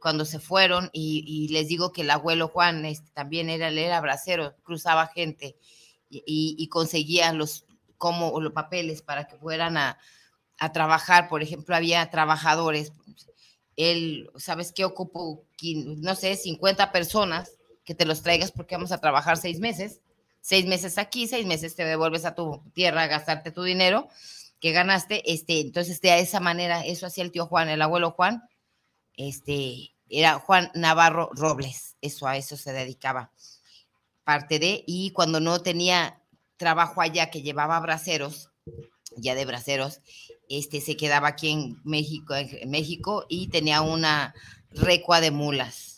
cuando se fueron y, les digo que el abuelo Juan este, también era, era bracero, cruzaba gente y, conseguía los, como, los papeles para que fueran a, a trabajar. Por ejemplo, había trabajadores, él, ¿sabes qué? Ocupó, no sé, 50 personas que te los traigas porque vamos a trabajar seis meses. Seis meses aquí, seis meses te devuelves a tu tierra a gastarte tu dinero que ganaste. Este, entonces, de esa manera, eso hacía el tío Juan, el abuelo Juan. Este, era Juan Navarro Robles. Eso a eso se dedicaba. Parte de, y cuando no tenía trabajo allá, que llevaba braceros, ya de braceros, este se quedaba aquí en México, en México y tenía una recua de mulas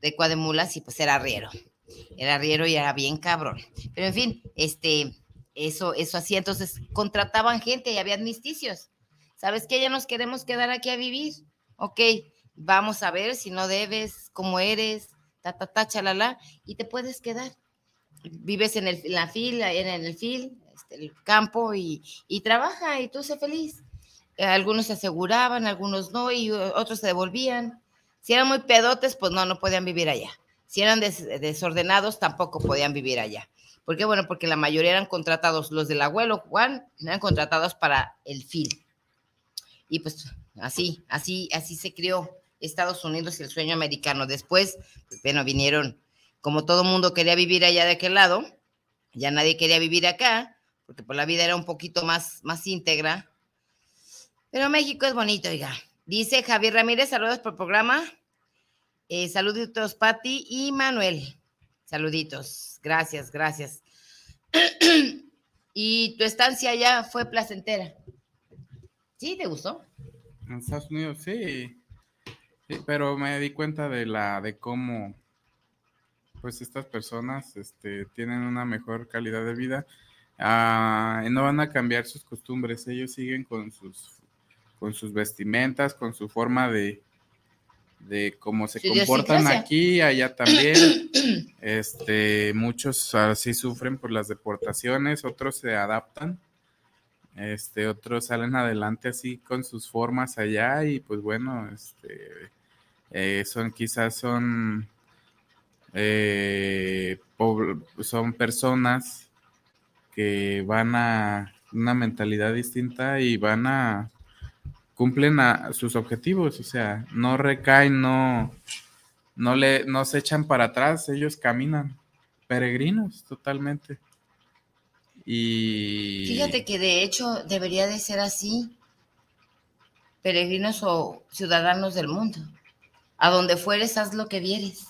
de cuademulas y pues era arriero. Era arriero y era bien cabrón. Pero en fin, este, eso, eso hacía. Entonces contrataban gente y había amnisticios. ¿Sabes qué? Ya nos queremos quedar aquí a vivir. Ok, vamos a ver si no debes, cómo eres, ta, ta, ta, chalala, y te puedes quedar. Vives en, el, la fila, en el fil, este, el campo y, y trabaja y tú sé feliz. algunos se aseguraban, algunos no, y otros se devolvían. Si eran muy pedotes, pues no, no podían vivir allá. Si eran desordenados, tampoco podían vivir allá. ¿Por qué? Bueno, porque la mayoría eran contratados, los del abuelo Juan eran contratados para el FIL. Y pues así, así, así se creó Estados Unidos y el sueño americano. Después, pues, bueno, vinieron, como todo mundo quería vivir allá de aquel lado, ya nadie quería vivir acá, porque por pues, la vida era un poquito más, más íntegra. Pero México es bonito, oiga. Dice Javier Ramírez, saludos por programa. Eh, saluditos, Patti y Manuel. Saluditos. Gracias, gracias. ¿Y tu estancia allá fue placentera? ¿Sí? ¿Te gustó? En Estados Unidos, sí. sí. pero me di cuenta de la, de cómo pues estas personas este, tienen una mejor calidad de vida. Ah, no van a cambiar sus costumbres, ellos siguen con sus con sus vestimentas, con su forma de, de cómo se comportan aquí, allá también. Este, muchos así sufren por las deportaciones, otros se adaptan. Este, otros salen adelante así con sus formas allá y pues bueno, este, eh, son quizás son, eh, son personas que van a una mentalidad distinta y van a cumplen a sus objetivos, o sea, no recaen, no, no le, no se echan para atrás, ellos caminan, peregrinos totalmente. Y fíjate que de hecho debería de ser así, peregrinos o ciudadanos del mundo. A donde fueres, haz lo que vieres.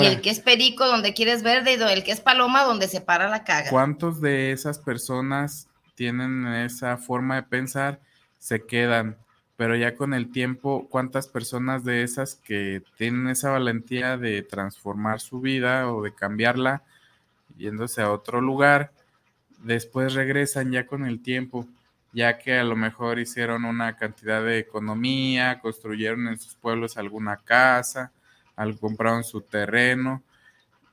y el que es perico, donde quieres verde, y el que es paloma, donde se para la caga. ¿Cuántos de esas personas tienen esa forma de pensar, se quedan? Pero ya con el tiempo, ¿cuántas personas de esas que tienen esa valentía de transformar su vida o de cambiarla, yéndose a otro lugar, después regresan ya con el tiempo? ya que a lo mejor hicieron una cantidad de economía, construyeron en sus pueblos alguna casa, al compraron su terreno.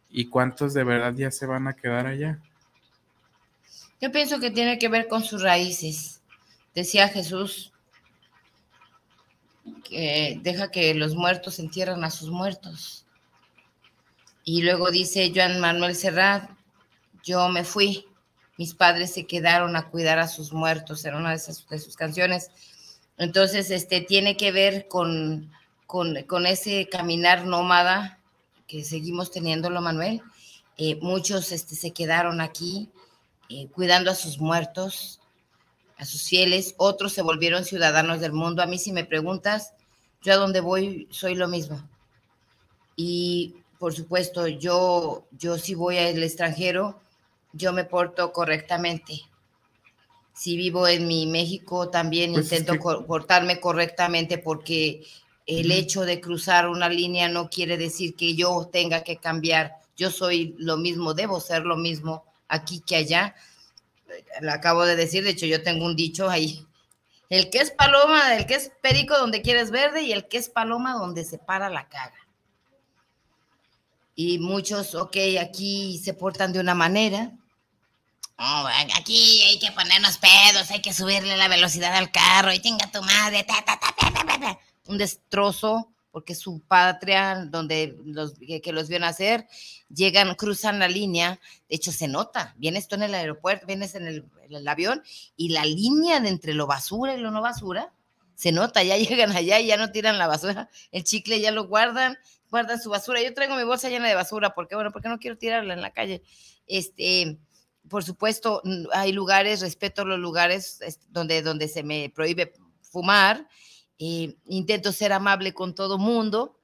¿Y cuántos de verdad ya se van a quedar allá? Yo pienso que tiene que ver con sus raíces. Decía Jesús que deja que los muertos entierran a sus muertos. Y luego dice Joan Manuel Serrat, yo me fui, mis padres se quedaron a cuidar a sus muertos, era una de, sus canciones. Entonces, este, tiene que ver con, con, ese caminar nómada que seguimos teniéndolo, Manuel. Eh, muchos este, se quedaron aquí eh, cuidando a sus muertos, a sus fieles, otros se volvieron ciudadanos del mundo. A mí si me preguntas, yo a donde voy soy lo mismo. Y por supuesto, yo, yo si voy al extranjero, yo me porto correctamente. Si vivo en mi México, también pues intento portarme correctamente porque el hecho de cruzar una línea no quiere decir que yo tenga que cambiar. Yo soy lo mismo, debo ser lo mismo aquí que allá. Lo acabo de decir, de hecho yo tengo un dicho ahí. El que es paloma, el que es perico donde quieres verde y el que es paloma donde se para la caga. Y muchos, ok, aquí se portan de una manera, Oh, aquí hay que ponernos pedos, hay que subirle la velocidad al carro y tenga tu madre. un destrozo, porque su patria, donde los que, los vio nacer, llegan, cruzan la línea. De hecho, se nota. Vienes tú en el aeropuerto, vienes en el, en el avión y la línea de entre lo basura y lo no basura se nota. Ya llegan allá y ya no tiran la basura. El chicle ya lo guardan, guardan su basura. Yo traigo mi bolsa llena de basura porque, bueno, porque no quiero tirarla en la calle. Este por supuesto, hay lugares, respeto los lugares donde, donde se me prohíbe fumar. Eh, intento ser amable con todo mundo,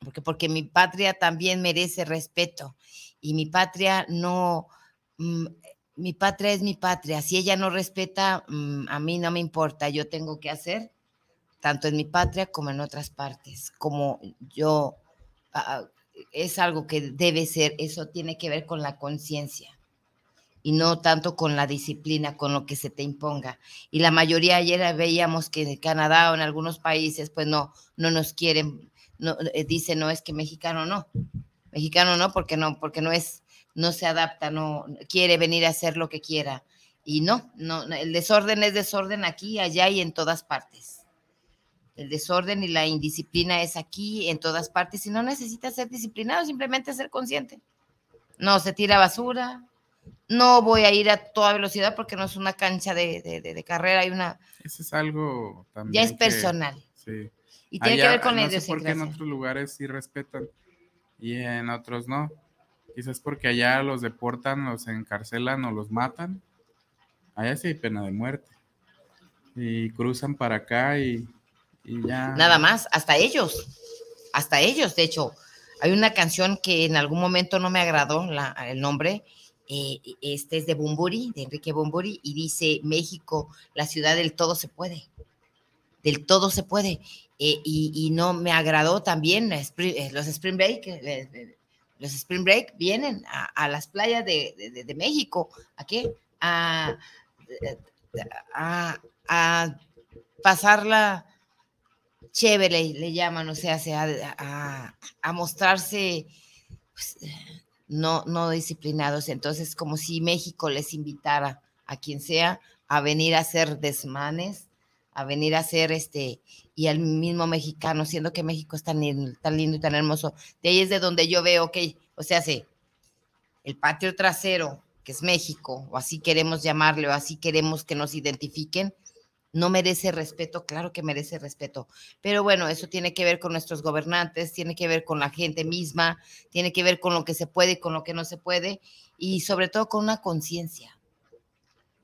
porque, porque mi patria también merece respeto. Y mi patria no, mm, mi patria es mi patria. Si ella no respeta, mm, a mí no me importa. Yo tengo que hacer, tanto en mi patria como en otras partes, como yo, ah, es algo que debe ser, eso tiene que ver con la conciencia y no tanto con la disciplina, con lo que se te imponga. Y la mayoría ayer veíamos que en Canadá o en algunos países, pues no, no nos quieren, no, eh, dice no es que mexicano no, mexicano no, porque no, porque no es, no se adapta, no quiere venir a hacer lo que quiera. Y no, no, el desorden es desorden aquí, allá y en todas partes. El desorden y la indisciplina es aquí, en todas partes, y no necesita ser disciplinado, simplemente ser consciente. No se tira basura, no voy a ir a toda velocidad porque no es una cancha de, carrera, hay una... Eso es algo también... Ya es personal. sí. Y tiene que ver con no sé por qué en otros lugares sí respetan y en otros no. Quizás porque allá los deportan, los encarcelan o los matan. Allá sí hay pena de muerte. Y cruzan para acá y, y ya. Nada más, hasta ellos. Hasta ellos, de hecho. Hay una canción que en algún momento no me agradó la, el nombre, eh, este es de Bumburi, de Enrique Bumburi, y dice, México, la ciudad del todo se puede, del todo se puede. Eh, y, no me agradó también eh, los Spring Break, los Spring Break vienen a, las playas de, México, ¿a qué? A, a, pasarla chévere, le llaman, o sea, a, mostrarse... Pues, no, no disciplinados. Entonces, como si México les invitara a quien sea a venir a hacer desmanes, a venir a hacer este, y al mismo mexicano, siendo que México es tan, tan lindo y tan hermoso. De ahí es de donde yo veo que, o sea, sí, el patio trasero, que es México, o así queremos llamarle, o así queremos que nos identifiquen, no merece respeto, claro que merece respeto, pero bueno, eso tiene que ver con nuestros gobernantes, tiene que ver con la gente misma, tiene que ver con lo que se puede y con lo que no se puede, y sobre todo con una conciencia.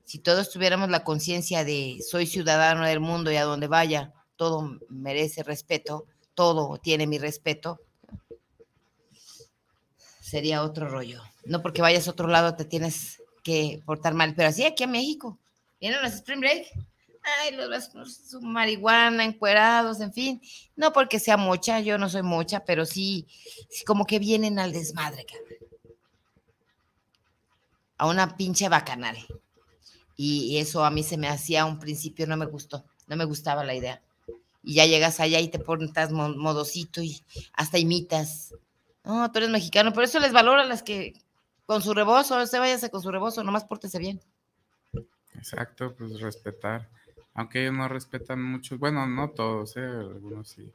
Si todos tuviéramos la conciencia de soy ciudadano del mundo y a donde vaya, todo merece respeto, todo tiene mi respeto, sería otro rollo. No porque vayas a otro lado te tienes que portar mal, pero así aquí en México. ¿Vienen los Spring Break? Ay, los, su marihuana, encuerados, en fin. No porque sea mucha, yo no soy mucha, pero sí, como que vienen al desmadre, A una pinche bacanal. Y, eso a mí se me hacía un principio, no me gustó, no me gustaba la idea. Y ya llegas allá y te pones modosito y hasta imitas. No, tú eres mexicano, por eso les valora a las que con su rebozo, se váyase con su rebozo, nomás pórtese bien. Exacto, pues respetar aunque ellos no respetan mucho, bueno, no todos, ¿eh? algunos sí.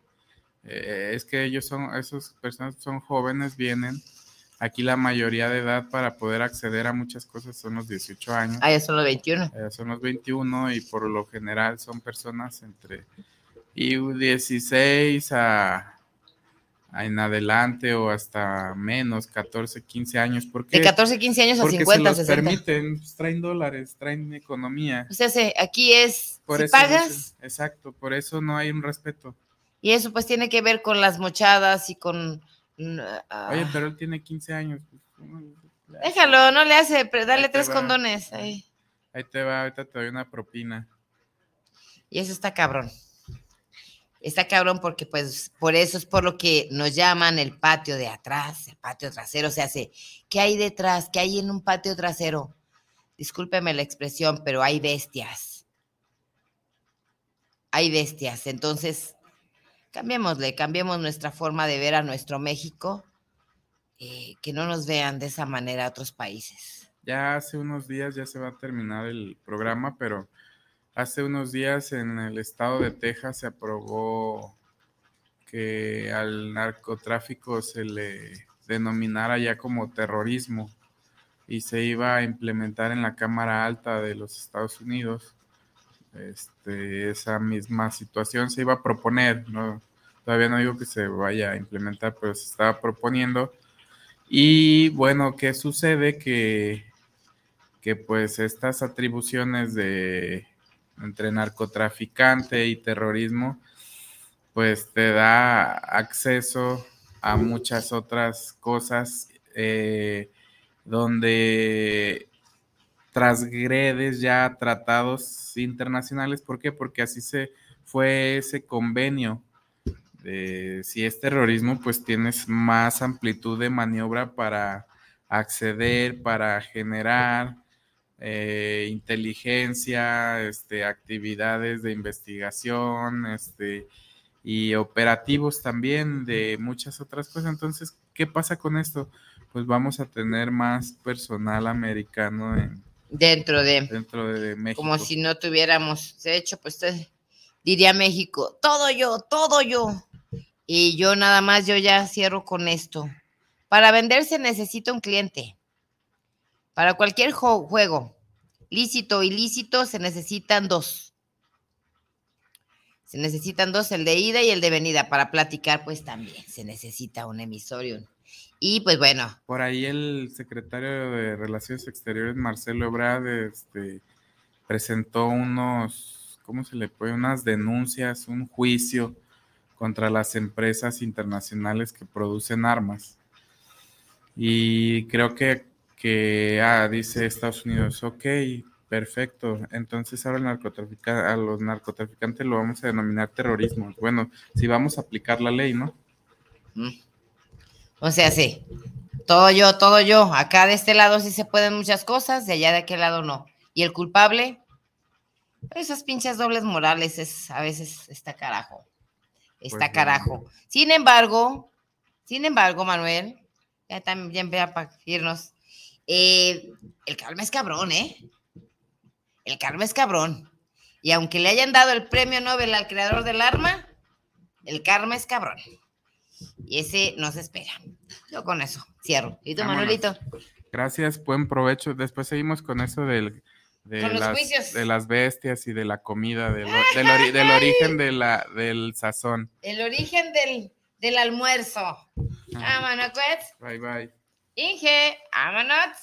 Eh, es que ellos son, esas personas son jóvenes, vienen. Aquí la mayoría de edad para poder acceder a muchas cosas son los 18 años. Ah, ya son los 21. Ya son los 21 y por lo general son personas entre y 16 a en adelante o hasta menos, 14, 15 años. porque De 14, 15 años a 50, se los permiten, pues, traen dólares, traen economía. O sea, aquí es, si pagas. exacto, por eso no hay un respeto. Y eso pues tiene que ver con las mochadas y con... Ah. Oye, pero él tiene 15 años. Déjalo, no le hace, dale tres condones. Ahí. ahí te va, ahorita te doy una propina. Y eso está cabrón está cabrón porque pues por eso es por lo que nos llaman el patio de atrás, el patio trasero, se hace, ¿qué hay detrás? ¿Qué hay en un patio trasero? Discúlpeme la expresión, pero hay bestias. Hay bestias, entonces cambiémosle, cambiemos nuestra forma de ver a nuestro México, eh, que no nos vean de esa manera otros países. Ya hace unos días ya se va a terminar el programa, pero Hace unos días en el estado de Texas se aprobó que al narcotráfico se le denominara ya como terrorismo y se iba a implementar en la Cámara Alta de los Estados Unidos. Este, esa misma situación se iba a proponer, ¿no? todavía no digo que se vaya a implementar, pero se estaba proponiendo. Y bueno, ¿qué sucede? Que, que pues estas atribuciones de entre narcotraficante y terrorismo, pues te da acceso a muchas otras cosas eh, donde transgredes ya tratados internacionales. ¿Por qué? Porque así se fue ese convenio. De, si es terrorismo, pues tienes más amplitud de maniobra para acceder, para generar, eh, inteligencia, este, actividades de investigación, este, y operativos también de muchas otras cosas. Entonces, ¿qué pasa con esto? Pues vamos a tener más personal americano en, dentro de dentro de México. Como si no tuviéramos, de hecho, pues diría México, todo yo, todo yo. Y yo nada más, yo ya cierro con esto. Para vender se necesita un cliente. Para cualquier juego, lícito o ilícito, se necesitan dos. Se necesitan dos, el de ida y el de venida. Para platicar, pues también se necesita un emisorio. Y pues bueno. Por ahí el secretario de Relaciones Exteriores, Marcelo Ebrard, este, presentó unos, ¿cómo se le puede? Unas denuncias, un juicio contra las empresas internacionales que producen armas. Y creo que que, ah, dice Estados Unidos, ok, perfecto, entonces ahora el a los narcotraficantes lo vamos a denominar terrorismo. Bueno, si vamos a aplicar la ley, ¿no? Mm. O sea, sí, todo yo, todo yo, acá de este lado sí se pueden muchas cosas, de allá de aquel lado no. ¿Y el culpable? Esas pinches dobles morales es a veces está carajo. Está pues carajo. Sin embargo, sin embargo, Manuel, ya también vea para irnos. Eh, el calma es cabrón, ¿eh? el karma es cabrón. Y aunque le hayan dado el premio Nobel al creador del arma, el karma es cabrón. Y ese no se espera. Yo con eso cierro. ¿Y tú, Vámonos. Manuelito? Gracias, buen provecho. Después seguimos con eso del, de, Con las, juicios. de las bestias y de la comida, del, del, ori- del origen de la, del sazón. El origen del, del almuerzo. Vámonos, pues. Bye bye. Inge, vámonos.